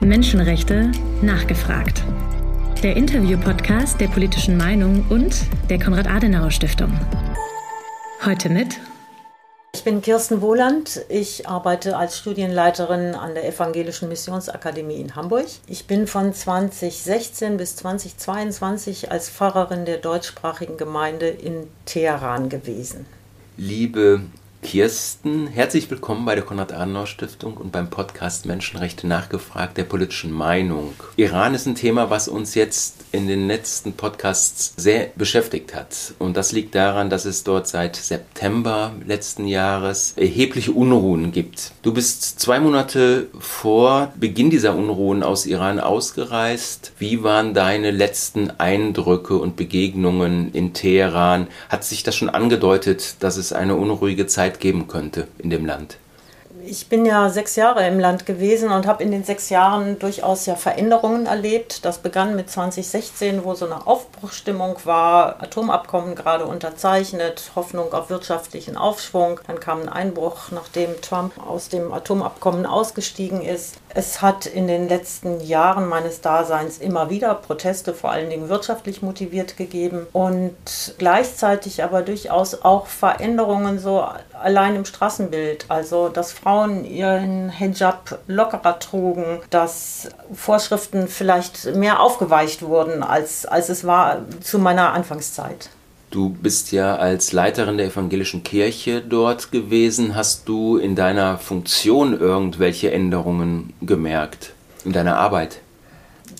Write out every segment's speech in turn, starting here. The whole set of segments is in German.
Menschenrechte nachgefragt. Der Interview-Podcast der politischen Meinung und der Konrad-Adenauer-Stiftung. Heute mit ich bin Kirsten Wohland. Ich arbeite als Studienleiterin an der Evangelischen Missionsakademie in Hamburg. Ich bin von 2016 bis 2022 als Pfarrerin der deutschsprachigen Gemeinde in Teheran gewesen. Liebe Kirsten, herzlich willkommen bei der Konrad-Adenauer-Stiftung und beim Podcast Menschenrechte nachgefragt der politischen Meinung. Iran ist ein Thema, was uns jetzt in den letzten Podcasts sehr beschäftigt hat. Und das liegt daran, dass es dort seit September letzten Jahres erhebliche Unruhen gibt. Du bist zwei Monate vor Beginn dieser Unruhen aus Iran ausgereist. Wie waren deine letzten Eindrücke und Begegnungen in Teheran? Hat sich das schon angedeutet, dass es eine unruhige Zeit Zeit geben könnte in dem Land? Ich bin ja sechs Jahre im Land gewesen und habe in den sechs Jahren durchaus ja Veränderungen erlebt. Das begann mit 2016, wo so eine Aufbruchstimmung war, Atomabkommen gerade unterzeichnet, Hoffnung auf wirtschaftlichen Aufschwung. Dann kam ein Einbruch, nachdem Trump aus dem Atomabkommen ausgestiegen ist. Es hat in den letzten Jahren meines Daseins immer wieder Proteste, vor allen Dingen wirtschaftlich motiviert, gegeben und gleichzeitig aber durchaus auch Veränderungen so allein im Straßenbild. Also, dass Frauen ihren Hijab lockerer trugen, dass Vorschriften vielleicht mehr aufgeweicht wurden, als, als es war zu meiner Anfangszeit. Du bist ja als Leiterin der evangelischen Kirche dort gewesen. Hast du in deiner Funktion irgendwelche Änderungen gemerkt in deiner Arbeit?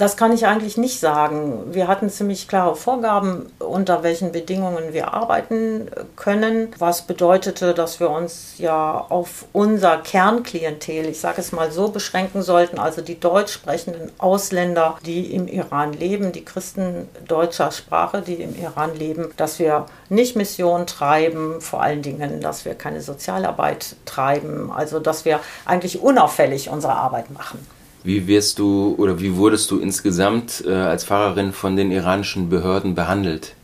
Das kann ich eigentlich nicht sagen. Wir hatten ziemlich klare Vorgaben, unter welchen Bedingungen wir arbeiten können, was bedeutete, dass wir uns ja auf unser Kernklientel, ich sage es mal so, beschränken sollten, also die deutsch sprechenden Ausländer, die im Iran leben, die Christen deutscher Sprache, die im Iran leben, dass wir nicht Mission treiben, vor allen Dingen, dass wir keine Sozialarbeit treiben, also dass wir eigentlich unauffällig unsere Arbeit machen. Wie wirst du oder wie wurdest du insgesamt äh, als Fahrerin von den iranischen Behörden behandelt?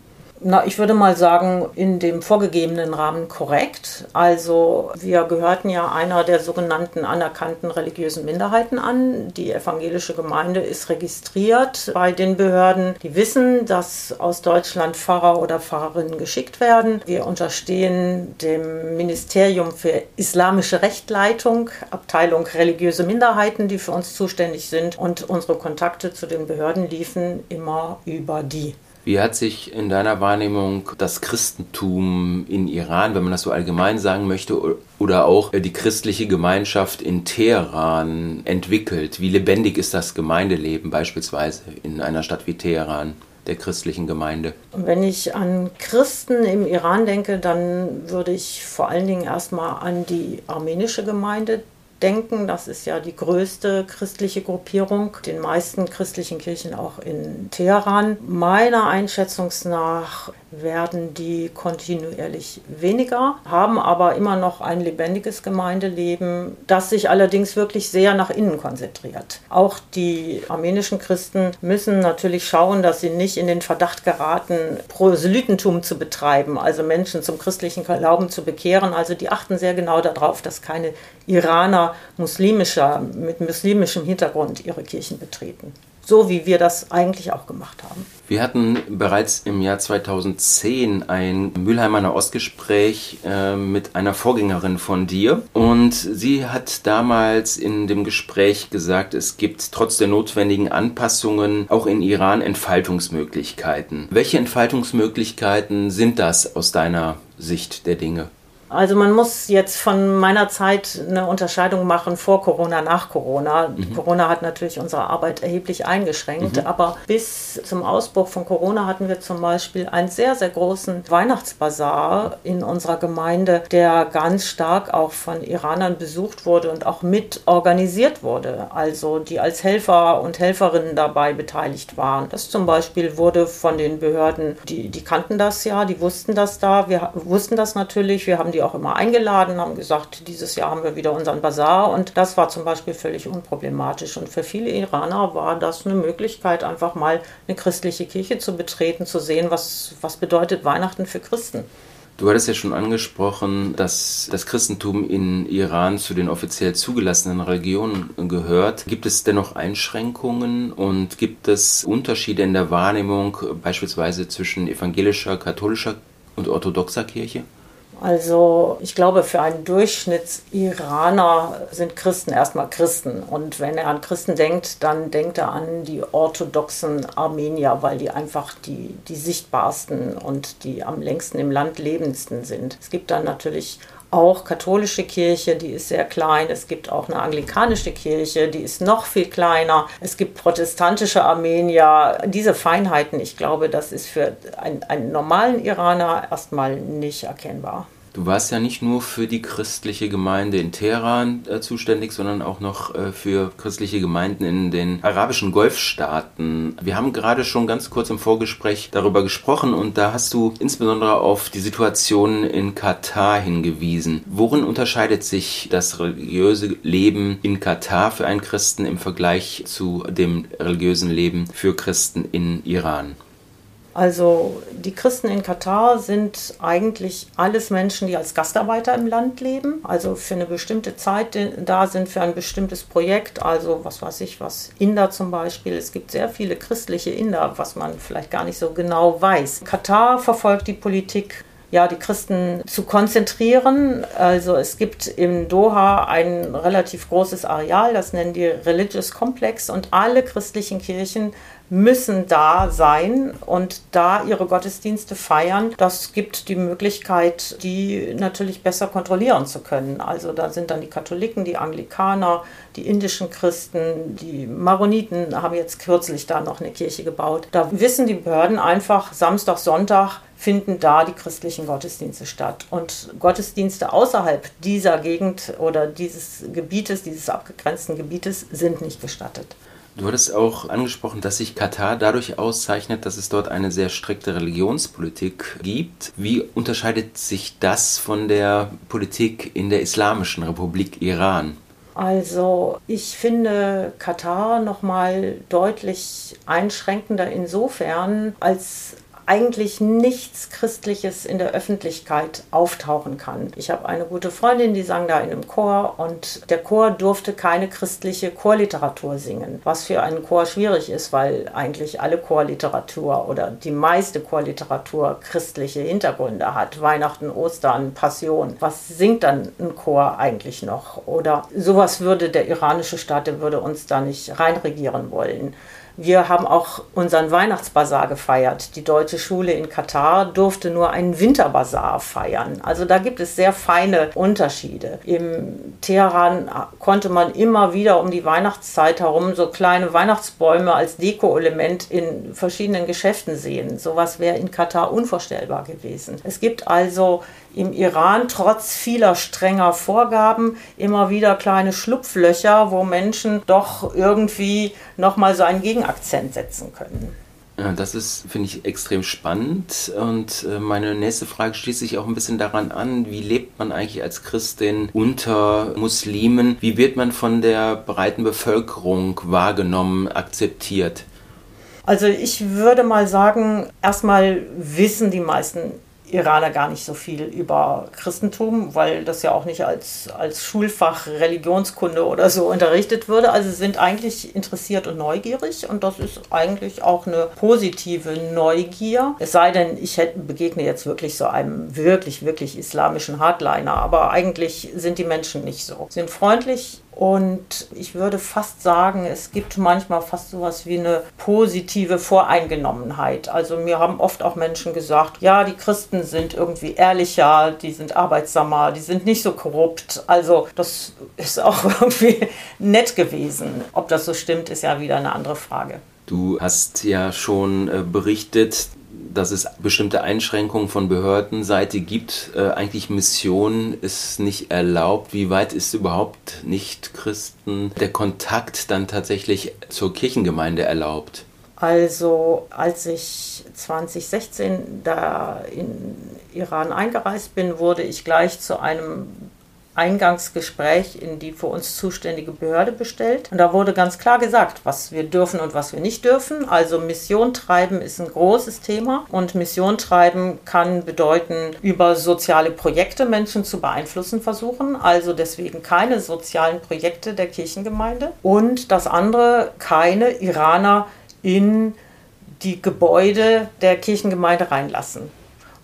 Na, ich würde mal sagen, in dem vorgegebenen Rahmen korrekt. Also wir gehörten ja einer der sogenannten anerkannten religiösen Minderheiten an. Die evangelische Gemeinde ist registriert bei den Behörden. Die wissen, dass aus Deutschland Pfarrer oder Pfarrerinnen geschickt werden. Wir unterstehen dem Ministerium für islamische Rechtleitung, Abteilung religiöse Minderheiten, die für uns zuständig sind. Und unsere Kontakte zu den Behörden liefen immer über die. Wie hat sich in deiner Wahrnehmung das Christentum in Iran, wenn man das so allgemein sagen möchte, oder auch die christliche Gemeinschaft in Teheran entwickelt? Wie lebendig ist das Gemeindeleben beispielsweise in einer Stadt wie Teheran? der christlichen Gemeinde? Wenn ich an Christen im Iran denke, dann würde ich vor allen Dingen erstmal an die armenische Gemeinde denken. Das ist ja die größte christliche Gruppierung, den meisten christlichen Kirchen auch in Teheran. Meiner Einschätzung nach werden die kontinuierlich weniger, haben aber immer noch ein lebendiges Gemeindeleben, das sich allerdings wirklich sehr nach innen konzentriert. Auch die armenischen Christen müssen natürlich schauen, dass sie nicht in den Verdacht geraten, Proselytentum zu betreiben, also Menschen zum christlichen Glauben zu bekehren. Also die achten sehr genau darauf, dass keine Iraner muslimischer, mit muslimischem Hintergrund ihre Kirchen betreten so wie wir das eigentlich auch gemacht haben. Wir hatten bereits im Jahr 2010 ein Mülheimer Ostgespräch äh, mit einer Vorgängerin von dir und sie hat damals in dem Gespräch gesagt, es gibt trotz der notwendigen Anpassungen auch in Iran Entfaltungsmöglichkeiten. Welche Entfaltungsmöglichkeiten sind das aus deiner Sicht der Dinge? Also man muss jetzt von meiner Zeit eine Unterscheidung machen vor Corona, nach Corona. Mhm. Corona hat natürlich unsere Arbeit erheblich eingeschränkt, mhm. aber bis zum Ausbruch von Corona hatten wir zum Beispiel einen sehr, sehr großen Weihnachtsbazar in unserer Gemeinde, der ganz stark auch von Iranern besucht wurde und auch mit organisiert wurde. Also die als Helfer und Helferinnen dabei beteiligt waren. Das zum Beispiel wurde von den Behörden, die, die kannten das ja, die wussten das da, wir wussten das natürlich, wir haben die auch immer eingeladen, haben gesagt, dieses Jahr haben wir wieder unseren Bazar und das war zum Beispiel völlig unproblematisch. Und für viele Iraner war das eine Möglichkeit, einfach mal eine christliche Kirche zu betreten, zu sehen, was, was bedeutet Weihnachten für Christen. Du hattest ja schon angesprochen, dass das Christentum in Iran zu den offiziell zugelassenen Religionen gehört. Gibt es dennoch Einschränkungen und gibt es Unterschiede in der Wahrnehmung beispielsweise zwischen evangelischer, katholischer und orthodoxer Kirche? Also ich glaube, für einen Durchschnittsiraner sind Christen erstmal Christen. Und wenn er an Christen denkt, dann denkt er an die orthodoxen Armenier, weil die einfach die, die sichtbarsten und die am längsten im Land lebendsten sind. Es gibt dann natürlich auch katholische Kirche, die ist sehr klein. Es gibt auch eine anglikanische Kirche, die ist noch viel kleiner. Es gibt protestantische Armenier. Diese Feinheiten, ich glaube, das ist für einen, einen normalen Iraner erstmal nicht erkennbar. Du warst ja nicht nur für die christliche Gemeinde in Teheran äh, zuständig, sondern auch noch äh, für christliche Gemeinden in den arabischen Golfstaaten. Wir haben gerade schon ganz kurz im Vorgespräch darüber gesprochen und da hast du insbesondere auf die Situation in Katar hingewiesen. Worin unterscheidet sich das religiöse Leben in Katar für einen Christen im Vergleich zu dem religiösen Leben für Christen in Iran? Also die Christen in Katar sind eigentlich alles Menschen, die als Gastarbeiter im Land leben, also für eine bestimmte Zeit da sind, für ein bestimmtes Projekt, also was weiß ich, was Inder zum Beispiel. Es gibt sehr viele christliche Inder, was man vielleicht gar nicht so genau weiß. Katar verfolgt die Politik ja, die Christen zu konzentrieren. Also es gibt im Doha ein relativ großes Areal, das nennen die Religious Complex und alle christlichen Kirchen müssen da sein und da ihre Gottesdienste feiern. Das gibt die Möglichkeit, die natürlich besser kontrollieren zu können. Also da sind dann die Katholiken, die Anglikaner, die indischen Christen, die Maroniten haben jetzt kürzlich da noch eine Kirche gebaut. Da wissen die Behörden einfach, Samstag, Sonntag finden da die christlichen Gottesdienste statt. Und Gottesdienste außerhalb dieser Gegend oder dieses Gebietes, dieses abgegrenzten Gebietes sind nicht gestattet. Du hattest auch angesprochen, dass sich Katar dadurch auszeichnet, dass es dort eine sehr strikte Religionspolitik gibt. Wie unterscheidet sich das von der Politik in der Islamischen Republik Iran? Also ich finde Katar noch mal deutlich einschränkender insofern, als eigentlich nichts Christliches in der Öffentlichkeit auftauchen kann. Ich habe eine gute Freundin, die sang da in einem Chor und der Chor durfte keine christliche Chorliteratur singen, was für einen Chor schwierig ist, weil eigentlich alle Chorliteratur oder die meiste Chorliteratur christliche Hintergründe hat. Weihnachten, Ostern, Passion. Was singt dann ein Chor eigentlich noch? Oder sowas würde der iranische Staat, der würde uns da nicht reinregieren wollen. Wir haben auch unseren Weihnachtsbazar gefeiert. Die deutsche Schule in Katar durfte nur einen Winterbazar feiern. Also da gibt es sehr feine Unterschiede. Im Teheran konnte man immer wieder um die Weihnachtszeit herum so kleine Weihnachtsbäume als Deko-Element in verschiedenen Geschäften sehen. Sowas wäre in Katar unvorstellbar gewesen. Es gibt also im Iran trotz vieler strenger Vorgaben immer wieder kleine Schlupflöcher, wo Menschen doch irgendwie nochmal so einen Gegenakzent setzen können. Ja, das ist, finde ich, extrem spannend. Und äh, meine nächste Frage schließt sich auch ein bisschen daran an, wie lebt man eigentlich als Christin unter Muslimen? Wie wird man von der breiten Bevölkerung wahrgenommen, akzeptiert? Also ich würde mal sagen, erstmal wissen die meisten Iraner gar nicht so viel über Christentum, weil das ja auch nicht als, als Schulfach Religionskunde oder so unterrichtet würde. Also sind eigentlich interessiert und neugierig und das ist eigentlich auch eine positive Neugier. Es sei denn, ich hätte, begegne jetzt wirklich so einem wirklich, wirklich islamischen Hardliner, aber eigentlich sind die Menschen nicht so. Sind freundlich, und ich würde fast sagen, es gibt manchmal fast sowas wie eine positive Voreingenommenheit. Also mir haben oft auch Menschen gesagt, ja, die Christen sind irgendwie ehrlicher, die sind arbeitsamer, die sind nicht so korrupt. Also das ist auch irgendwie nett gewesen. Ob das so stimmt, ist ja wieder eine andere Frage. Du hast ja schon äh, berichtet, dass es bestimmte Einschränkungen von Behördenseite gibt. Äh, eigentlich Mission ist nicht erlaubt. Wie weit ist überhaupt nicht Christen der Kontakt dann tatsächlich zur Kirchengemeinde erlaubt? Also als ich 2016 da in Iran eingereist bin, wurde ich gleich zu einem Eingangsgespräch in die für uns zuständige Behörde bestellt. Und da wurde ganz klar gesagt, was wir dürfen und was wir nicht dürfen. Also Mission treiben ist ein großes Thema. Und Mission treiben kann bedeuten, über soziale Projekte Menschen zu beeinflussen versuchen. Also deswegen keine sozialen Projekte der Kirchengemeinde. Und das andere, keine Iraner in die Gebäude der Kirchengemeinde reinlassen.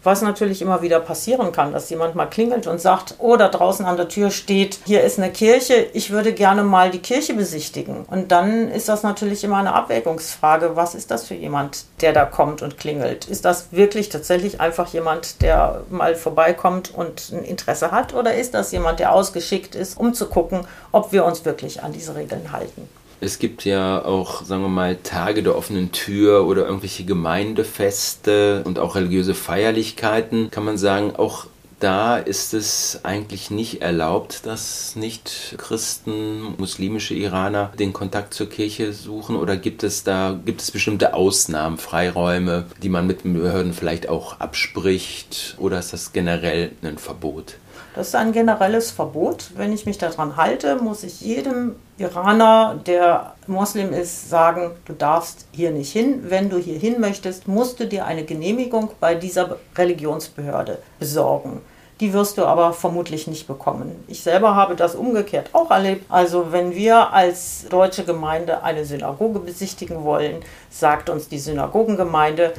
Was natürlich immer wieder passieren kann, dass jemand mal klingelt und sagt, oh, da draußen an der Tür steht, hier ist eine Kirche, ich würde gerne mal die Kirche besichtigen. Und dann ist das natürlich immer eine Abwägungsfrage, was ist das für jemand, der da kommt und klingelt? Ist das wirklich tatsächlich einfach jemand, der mal vorbeikommt und ein Interesse hat? Oder ist das jemand, der ausgeschickt ist, um zu gucken, ob wir uns wirklich an diese Regeln halten? Es gibt ja auch, sagen wir mal, Tage der offenen Tür oder irgendwelche Gemeindefeste und auch religiöse Feierlichkeiten. Kann man sagen, auch da ist es eigentlich nicht erlaubt, dass nicht Christen, muslimische Iraner den Kontakt zur Kirche suchen oder gibt es da gibt es bestimmte Ausnahmen, Freiräume, die man mit den Behörden vielleicht auch abspricht oder ist das generell ein Verbot? Das ist ein generelles Verbot. Wenn ich mich daran halte, muss ich jedem Iraner, der Moslem ist, sagen, du darfst hier nicht hin. Wenn du hier hin möchtest, musst du dir eine Genehmigung bei dieser Religionsbehörde besorgen. Die wirst du aber vermutlich nicht bekommen. Ich selber habe das umgekehrt auch erlebt. Also wenn wir als deutsche Gemeinde eine Synagoge besichtigen wollen, sagt uns die Synagogengemeinde,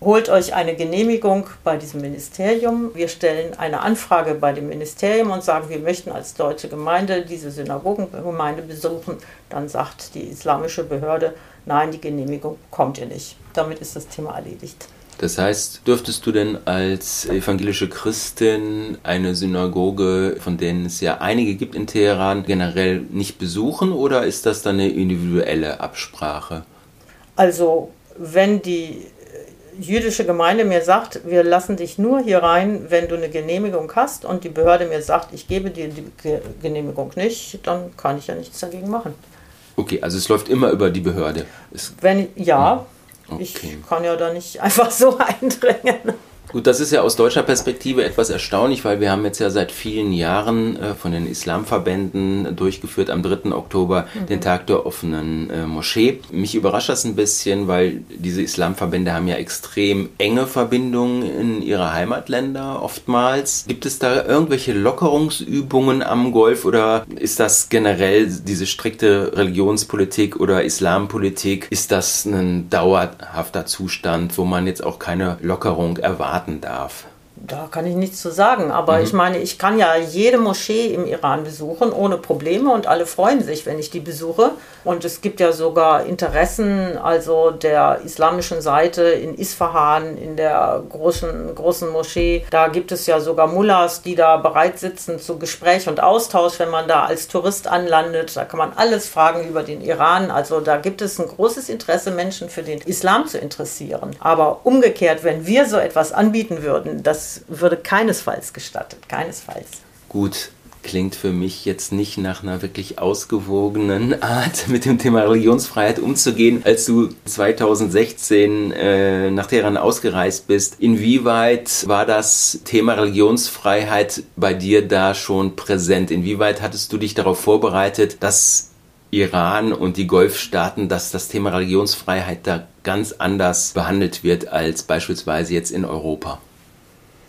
holt euch eine Genehmigung bei diesem Ministerium. Wir stellen eine Anfrage bei dem Ministerium und sagen, wir möchten als deutsche Gemeinde diese Synagogengemeinde besuchen. Dann sagt die islamische Behörde, nein, die Genehmigung bekommt ihr nicht. Damit ist das Thema erledigt. Das heißt, dürftest du denn als evangelische Christin eine Synagoge, von denen es ja einige gibt in Teheran, generell nicht besuchen oder ist das dann eine individuelle Absprache? Also, wenn die jüdische Gemeinde mir sagt, wir lassen dich nur hier rein, wenn du eine Genehmigung hast und die Behörde mir sagt, ich gebe dir die Genehmigung nicht, dann kann ich ja nichts dagegen machen. Okay, also es läuft immer über die Behörde. Es wenn ja, okay. ich kann ja da nicht einfach so eindringen. Gut, das ist ja aus deutscher Perspektive etwas erstaunlich, weil wir haben jetzt ja seit vielen Jahren äh, von den Islamverbänden durchgeführt am 3. Oktober mhm. den Tag der offenen äh, Moschee. Mich überrascht das ein bisschen, weil diese Islamverbände haben ja extrem enge Verbindungen in ihre Heimatländer oftmals. Gibt es da irgendwelche Lockerungsübungen am Golf oder ist das generell diese strikte Religionspolitik oder Islampolitik, ist das ein dauerhafter Zustand, wo man jetzt auch keine Lockerung erwartet? Erwarten darf? Da kann ich nichts zu sagen, aber mhm. ich meine, ich kann ja jede Moschee im Iran besuchen ohne Probleme und alle freuen sich, wenn ich die besuche. Und es gibt ja sogar Interessen, also der islamischen Seite in Isfahan, in der großen, großen Moschee. Da gibt es ja sogar Mullahs, die da bereit sitzen zu Gespräch und Austausch, wenn man da als Tourist anlandet. Da kann man alles fragen über den Iran. Also da gibt es ein großes Interesse, Menschen für den Islam zu interessieren. Aber umgekehrt, wenn wir so etwas anbieten würden, das würde keinesfalls gestattet, keinesfalls. Gut, klingt für mich jetzt nicht nach einer wirklich ausgewogenen Art, mit dem Thema Religionsfreiheit umzugehen. Als du 2016 äh, nach Teheran ausgereist bist, inwieweit war das Thema Religionsfreiheit bei dir da schon präsent? Inwieweit hattest du dich darauf vorbereitet, dass Iran und die Golfstaaten, dass das Thema Religionsfreiheit da ganz anders behandelt wird als beispielsweise jetzt in Europa?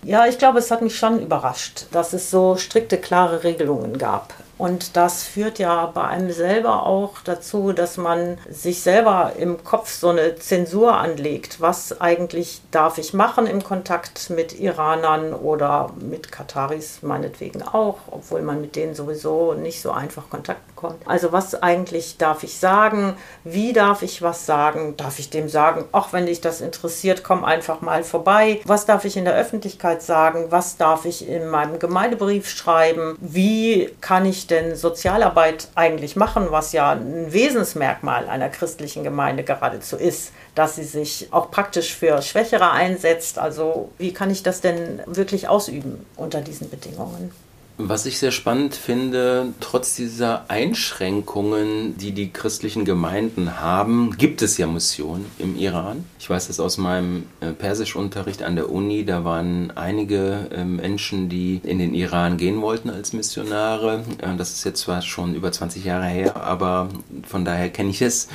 Ja, ich glaube, es hat mich schon überrascht, dass es so strikte, klare Regelungen gab. Und das führt ja bei einem selber auch dazu, dass man sich selber im Kopf so eine Zensur anlegt. Was eigentlich darf ich machen im Kontakt mit Iranern oder mit Kataris meinetwegen auch, obwohl man mit denen sowieso nicht so einfach Kontakt bekommt. Also was eigentlich darf ich sagen? Wie darf ich was sagen? Darf ich dem sagen, auch wenn dich das interessiert, komm einfach mal vorbei? Was darf ich in der Öffentlichkeit sagen? Was darf ich in meinem Gemeindebrief schreiben? Wie kann ich denn Sozialarbeit eigentlich machen, was ja ein Wesensmerkmal einer christlichen Gemeinde geradezu ist, dass sie sich auch praktisch für Schwächere einsetzt. Also wie kann ich das denn wirklich ausüben unter diesen Bedingungen? Was ich sehr spannend finde, trotz dieser Einschränkungen, die die christlichen Gemeinden haben, gibt es ja Missionen im Iran. Ich weiß das aus meinem äh, Persischunterricht an der Uni. Da waren einige äh, Menschen, die in den Iran gehen wollten als Missionare. Äh, das ist jetzt zwar schon über 20 Jahre her, aber von daher kenne ich das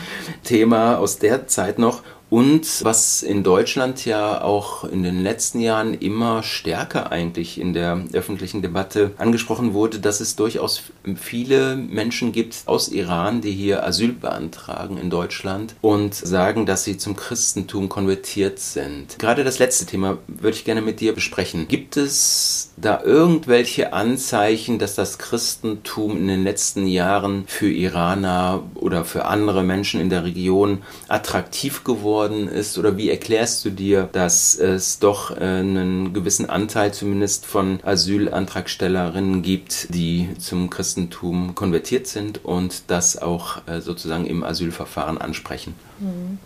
Thema aus der Zeit noch. Und was in Deutschland ja auch in den letzten Jahren immer stärker eigentlich in der öffentlichen Debatte angesprochen wurde, dass es durchaus viele Menschen gibt aus Iran, die hier Asyl beantragen in Deutschland und sagen, dass sie zum Christentum konvertiert sind. Gerade das letzte Thema würde ich gerne mit dir besprechen. Gibt es da irgendwelche Anzeichen, dass das Christentum in den letzten Jahren für Iraner oder für andere Menschen in der Region attraktiv geworden geworden ist oder wie erklärst du dir, dass es doch äh, einen gewissen Anteil zumindest von Asylantragstellerinnen gibt, die zum Christentum konvertiert sind und das auch äh, sozusagen im Asylverfahren ansprechen? Mhm.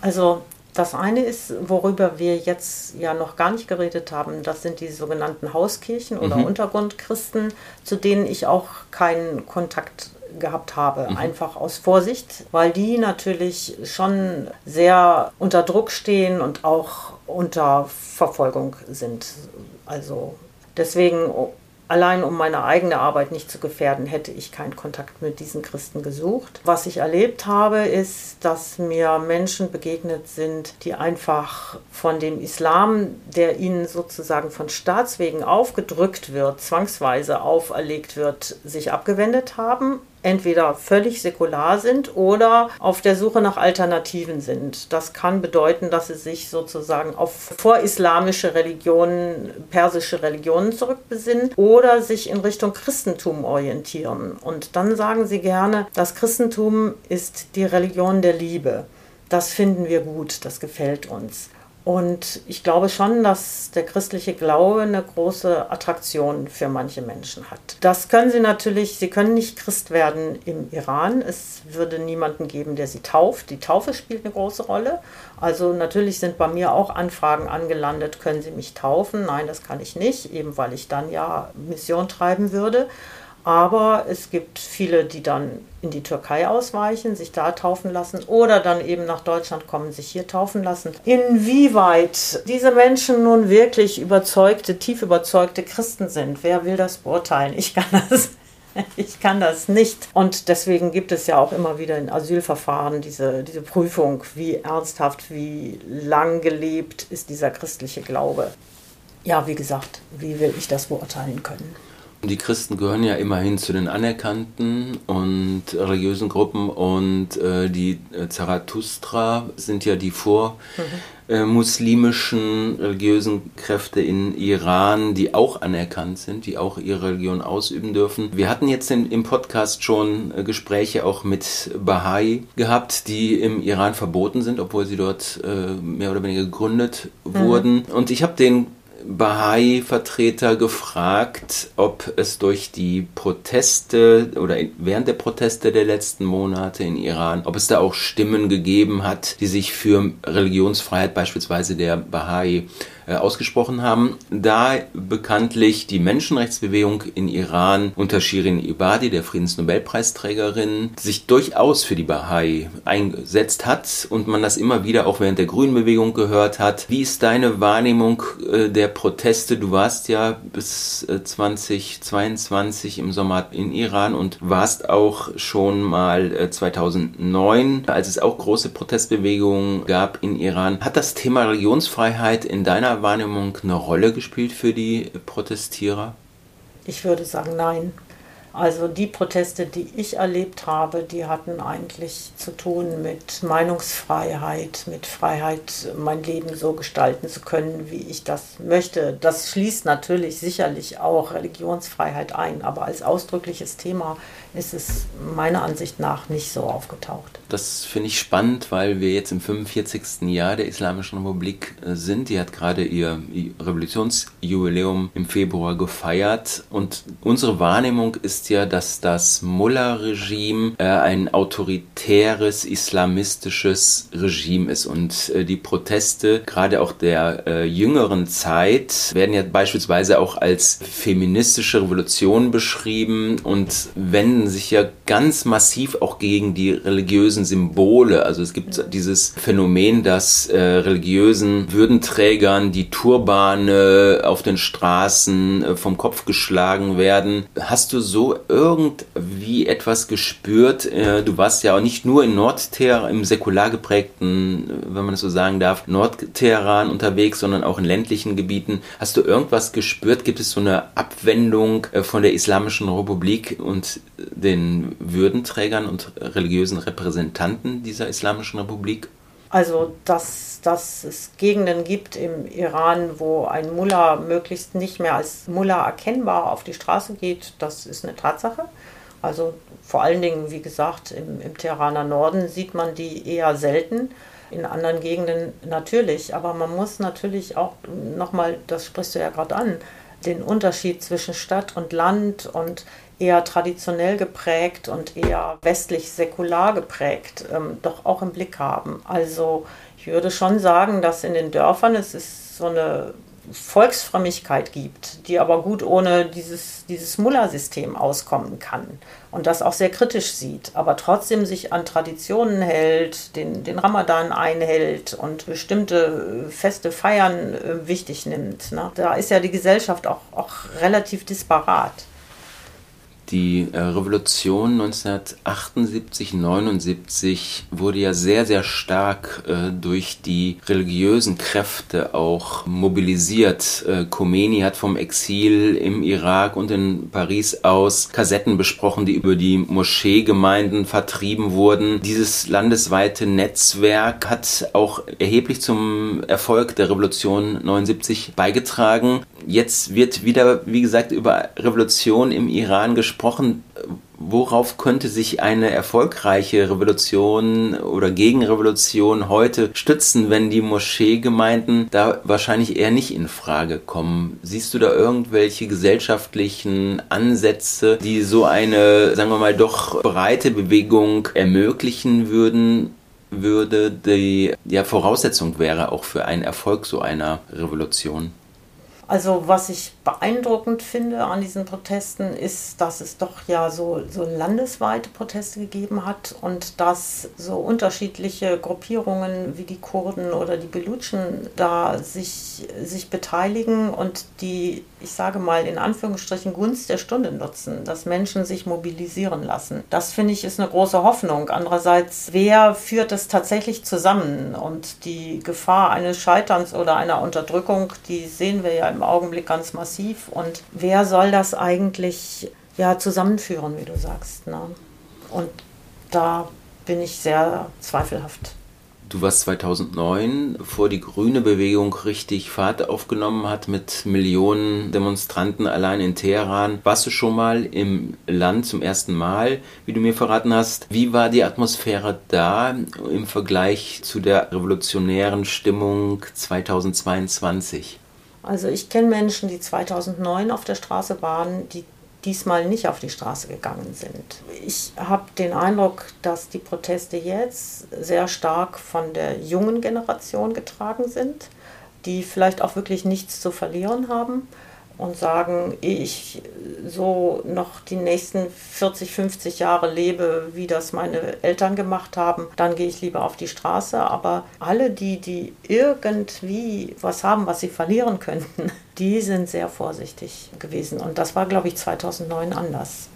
Also das eine ist, worüber wir jetzt ja noch gar nicht geredet haben, das sind die sogenannten Hauskirchen oder mhm. Untergrundchristen, zu denen ich auch keinen Kontakt gehabt habe, mhm. einfach aus Vorsicht, weil die natürlich schon sehr unter Druck stehen und auch unter Verfolgung sind. Also deswegen Allein um meine eigene Arbeit nicht zu gefährden, hätte ich keinen Kontakt mit diesen Christen gesucht. Was ich erlebt habe, ist, dass mir Menschen begegnet sind, die einfach von dem Islam, der ihnen sozusagen von Staatswegen aufgedrückt wird, zwangsweise auferlegt wird, sich abgewendet haben entweder völlig säkular sind oder auf der Suche nach Alternativen sind. Das kann bedeuten, dass sie sich sozusagen auf vorislamische Religionen, persische Religionen zurückbesinnen oder sich in Richtung Christentum orientieren. Und dann sagen sie gerne, das Christentum ist die Religion der Liebe. Das finden wir gut, das gefällt uns. Und ich glaube schon, dass der christliche Glaube eine große Attraktion für manche Menschen hat. Das können sie natürlich, sie können nicht Christ werden im Iran. Es würde niemanden geben, der sie tauft. Die Taufe spielt eine große Rolle. Also natürlich sind bei mir auch Anfragen angelandet, können Sie mich taufen? Nein, das kann ich nicht, eben weil ich dann ja Mission treiben würde. Aber es gibt viele, die dann in die Türkei ausweichen, sich da taufen lassen oder dann eben nach Deutschland kommen, sich hier taufen lassen. Inwieweit diese Menschen nun wirklich überzeugte, tief überzeugte Christen sind, wer will das beurteilen? Ich kann das ich kann das nicht. Und deswegen gibt es ja auch immer wieder in Asylverfahren diese, diese Prüfung, wie ernsthaft, wie lang gelebt ist dieser christliche Glaube. Ja, wie gesagt, wie will ich das beurteilen können? Die Christen gehören ja immerhin zu den anerkannten und religiösen Gruppen und äh, die äh, Zarathustra sind ja die vormuslimischen äh, religiösen Kräfte in Iran, die auch anerkannt sind, die auch ihre Religion ausüben dürfen. Wir hatten jetzt in, im Podcast schon äh, Gespräche auch mit Bahai gehabt, die im Iran verboten sind, obwohl sie dort äh, mehr oder weniger gegründet mhm. wurden. Und ich habe den Bahai-Vertreter gefragt, ob es durch die Proteste oder während der Proteste der letzten Monate in Iran, ob es da auch Stimmen gegeben hat, die sich für Religionsfreiheit beispielsweise der Bahai ausgesprochen haben, da bekanntlich die Menschenrechtsbewegung in Iran unter Shirin Ibadi, der Friedensnobelpreisträgerin, sich durchaus für die Bahai eingesetzt hat und man das immer wieder auch während der Grünen Bewegung gehört hat. Wie ist deine Wahrnehmung äh, der Proteste? Du warst ja bis 2022 äh, im Sommer in Iran und warst auch schon mal 2009, als es auch große Protestbewegungen gab in Iran. Hat das Thema Religionsfreiheit in deiner deiner Wahrnehmung eine Rolle gespielt für die Protestierer? Ich würde sagen, nein. Also die Proteste, die ich erlebt habe, die hatten eigentlich zu tun mit Meinungsfreiheit, mit Freiheit, mein Leben so gestalten zu können, wie ich das möchte. Das schließt natürlich sicherlich auch Religionsfreiheit ein, aber als ausdrückliches Thema ist es meiner Ansicht nach nicht so aufgetaucht. Das finde ich spannend, weil wir jetzt im 45. Jahr der Islamischen Republik äh, sind. Die hat gerade ihr Revolutionsjubiläum im Februar gefeiert und unsere Wahrnehmung ist ja, dass das Mullah-Regime äh, ein autoritäres islamistisches Regime ist und äh, die Proteste gerade auch der jüngeren Zeit werden ja beispielsweise auch als feministische Revolution beschrieben und wenden sich ja ganz massiv auch gegen die religiösen Symbole. Also es gibt dieses Phänomen, dass äh, religiösen Würdenträgern die Turbane auf den Straßen äh, vom Kopf geschlagen werden. Hast du so irgendwie etwas gespürt? Äh, du warst ja auch nicht nur in Nordteheran, im säkular geprägten, wenn man es so sagen darf, Nordteheran unterwegs, sondern auch in ländlichen Gebieten. Hast du irgendwas gespürt? Gibt es so eine Abwendung äh, von der Islamischen Republik und den Würdenträgern und religiösen Repräsentanten dieser Islamischen Republik? Also, dass, dass es Gegenden gibt im Iran, wo ein Mullah möglichst nicht mehr als Mullah erkennbar auf die Straße geht, das ist eine Tatsache. Also vor allen Dingen, wie gesagt, im, im Teheraner Norden sieht man die eher selten. In anderen Gegenden natürlich, aber man muss natürlich auch nochmal, das sprichst du ja gerade an, den Unterschied zwischen Stadt und Land und eher traditionell geprägt und eher westlich säkular geprägt, ähm, doch auch im Blick haben. Also ich würde schon sagen, dass in den Dörfern es ist so eine Volksfrömmigkeit gibt, die aber gut ohne dieses, dieses Mullah-System auskommen kann und das auch sehr kritisch sieht, aber trotzdem sich an Traditionen hält, den, den Ramadan einhält und bestimmte feste Feiern äh, wichtig nimmt. Ne? Da ist ja die Gesellschaft auch, auch relativ disparat die äh, Revolution 1978, 79 wurde ja sehr, sehr stark äh, durch die religiösen Kräfte auch mobilisiert. Äh, Khomeini hat vom Exil im Irak und in Paris aus Kassetten besprochen, die über die Moscheegemeinden vertrieben wurden. Dieses landesweite Netzwerk hat auch erheblich zum Erfolg der Revolution 79 beigetragen. Jetzt wird wieder, wie gesagt, über Revolution im Iran gesprochen. Worauf könnte sich eine erfolgreiche Revolution oder Gegenrevolution heute stützen, wenn die Moscheegemeinden da wahrscheinlich eher nicht in Frage kommen? Siehst du da irgendwelche gesellschaftlichen Ansätze, die so eine, sagen wir mal, doch breite Bewegung ermöglichen würden? würde die ja, Voraussetzung wäre auch für einen Erfolg so einer Revolution. Also was ich beeindruckend finde an diesen Protesten ist, dass es doch ja so, so landesweite Proteste gegeben hat und dass so unterschiedliche Gruppierungen wie die Kurden oder die Belutschen da sich, sich beteiligen und die, ich sage mal in Anführungsstrichen, Gunst der Stunde nutzen, dass Menschen sich mobilisieren lassen. Das finde ich ist eine große Hoffnung. Andererseits, wer führt das tatsächlich zusammen? Und die Gefahr eines Scheiterns oder einer Unterdrückung, die sehen wir ja im Augenblick ganz massiv. Und wer soll das eigentlich ja, zusammenführen, wie du sagst? Ne? Und da bin ich sehr zweifelhaft. Du warst 2009, bevor die grüne Bewegung richtig Fahrt aufgenommen hat mit Millionen Demonstranten allein in Teheran. Warst du schon mal im Land zum ersten Mal, wie du mir verraten hast? Wie war die Atmosphäre da im Vergleich zu der revolutionären Stimmung 2022? Also ich kenne Menschen, die 2009 auf der Straße waren, die diesmal nicht auf die Straße gegangen sind. Ich habe den Eindruck, dass die Proteste jetzt sehr stark von der jungen Generation getragen sind, die vielleicht auch wirklich nichts zu verlieren haben und sagen, ich so noch die nächsten 40, 50 Jahre lebe, wie das meine Eltern gemacht haben, dann gehe ich lieber auf die Straße. Aber alle die, die irgendwie was haben, was sie verlieren könnten, die sind sehr vorsichtig gewesen. Und das war, glaube ich, 2009 anders.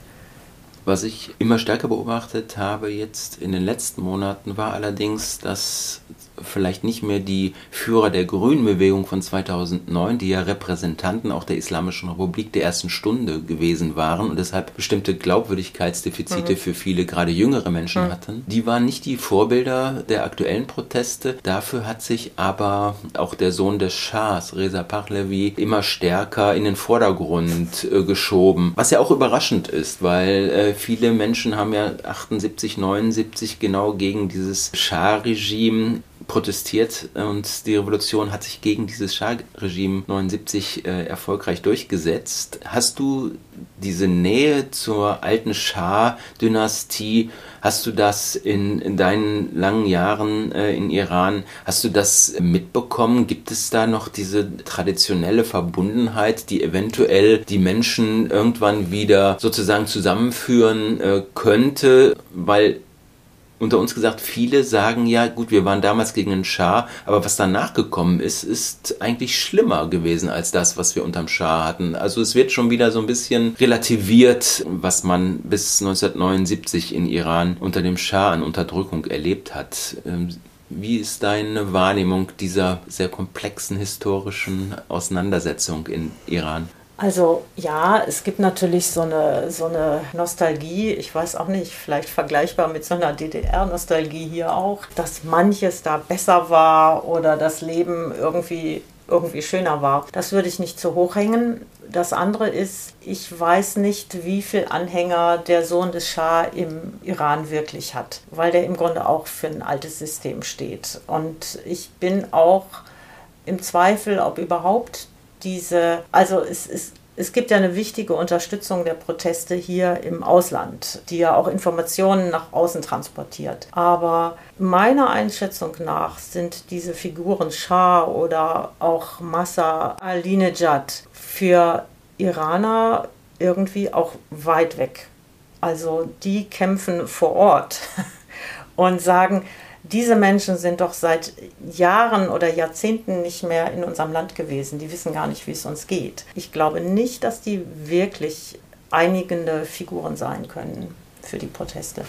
Was ich immer stärker beobachtet habe jetzt in den letzten Monaten war allerdings, dass vielleicht nicht mehr die Führer der Grünen-Bewegung von 2009, die ja Repräsentanten auch der Islamischen Republik der ersten Stunde gewesen waren und deshalb bestimmte Glaubwürdigkeitsdefizite mhm. für viele, gerade jüngere Menschen mhm. hatten. Die waren nicht die Vorbilder der aktuellen Proteste. Dafür hat sich aber auch der Sohn des Schahs, Reza Pahlavi, immer stärker in den Vordergrund äh, geschoben. Was ja auch überraschend ist, weil äh, viele Menschen haben ja 78, 79 genau gegen dieses Schah-Regime protestiert und die Revolution hat sich gegen dieses Schah-Regime 79 äh, erfolgreich durchgesetzt. Hast du diese Nähe zur alten Schah-Dynastie, hast du das in, in, deinen langen Jahren äh, in Iran, hast du das mitbekommen? Gibt es da noch diese traditionelle Verbundenheit, die eventuell die Menschen irgendwann wieder sozusagen zusammenführen äh, könnte? Weil unter uns gesagt, viele sagen ja, gut, wir waren damals gegen den Schah, aber was danach gekommen ist, ist eigentlich schlimmer gewesen als das, was wir unterm Schah hatten. Also es wird schon wieder so ein bisschen relativiert, was man bis 1979 in Iran unter dem Schah an Unterdrückung erlebt hat. Ähm, wie ist deine Wahrnehmung dieser sehr komplexen historischen Auseinandersetzung in Iran? Also ja, es gibt natürlich so eine, so eine Nostalgie, ich weiß auch nicht, vielleicht vergleichbar mit so einer DDR-Nostalgie hier auch, dass manches da besser war oder das Leben irgendwie, irgendwie schöner war. Das würde ich nicht zu hoch hängen. Das andere ist, ich weiß nicht, wie viel Anhänger der Sohn des Schah im Iran wirklich hat, weil der im Grunde auch für ein altes System steht. Und ich bin auch im Zweifel, ob überhaupt diese, also es ist es gibt ja eine wichtige Unterstützung der Proteste hier im Ausland, die ja auch Informationen nach außen transportiert. Aber meiner Einschätzung nach sind diese Figuren Shah oder auch Massa Alinejad für Iraner irgendwie auch weit weg. Also die kämpfen vor Ort und sagen, diese Menschen sind doch seit Jahren oder Jahrzehnten nicht mehr in unserem Land gewesen. Die wissen gar nicht, wie es uns geht. Ich glaube nicht, dass die wirklich einigende Figuren sein können für die Proteste.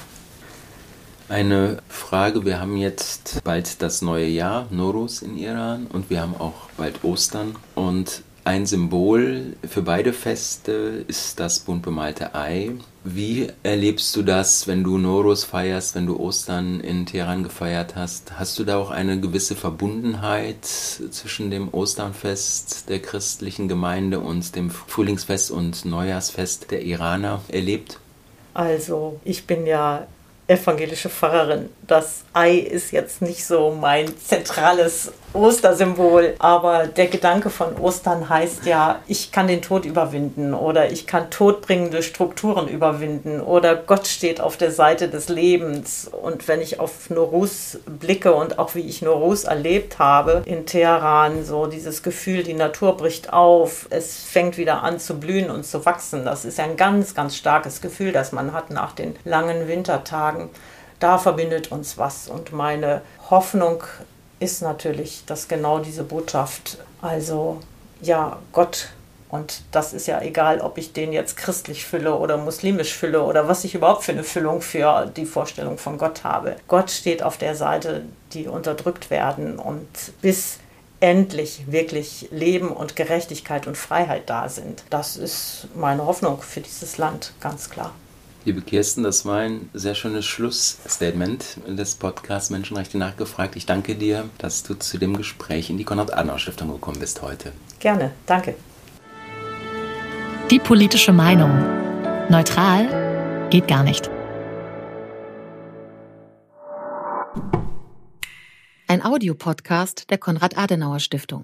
Eine Frage, wir haben jetzt bald das neue Jahr, Norus in Iran, und wir haben auch bald Ostern. Und ein Symbol für beide Feste ist das bunt bemalte Ei. Wie erlebst du das, wenn du Norus feierst, wenn du Ostern in Teheran gefeiert hast? Hast du da auch eine gewisse Verbundenheit zwischen dem Osternfest der christlichen Gemeinde und dem Frühlingsfest und Neujahrsfest der Iraner erlebt? Also, ich bin ja evangelische Pfarrerin. Das Ei ist jetzt nicht so mein zentrales Ostersymbol, aber der Gedanke von Ostern heißt ja, ich kann den Tod überwinden oder ich kann todbringende Strukturen überwinden oder Gott steht auf der Seite des Lebens. Und wenn ich auf Norus blicke und auch wie ich Norus erlebt habe in Teheran, so dieses Gefühl, die Natur bricht auf, es fängt wieder an zu blühen und zu wachsen, das ist ein ganz, ganz starkes Gefühl, das man hat nach den langen Wintertagen da verbindet uns was. Und meine Hoffnung ist natürlich, dass genau diese Botschaft, also ja, Gott, und das ist ja egal, ob ich den jetzt christlich fülle oder muslimisch fülle oder was ich überhaupt für eine Füllung für die Vorstellung von Gott habe. Gott steht auf der Seite, die unterdrückt werden und bis endlich wirklich Leben und Gerechtigkeit und Freiheit da sind. Das ist meine Hoffnung für dieses Land, ganz klar. Liebe Kirsten, das war ein sehr schönes Schlussstatement des Podcasts Menschenrechte nachgefragt. Ich danke dir, dass du zu dem Gespräch in die Konrad-Adenauer-Stiftung gekommen bist heute. Gerne, danke. Die politische Meinung. Neutral geht gar nicht. Ein Audiopodcast der Konrad-Adenauer-Stiftung.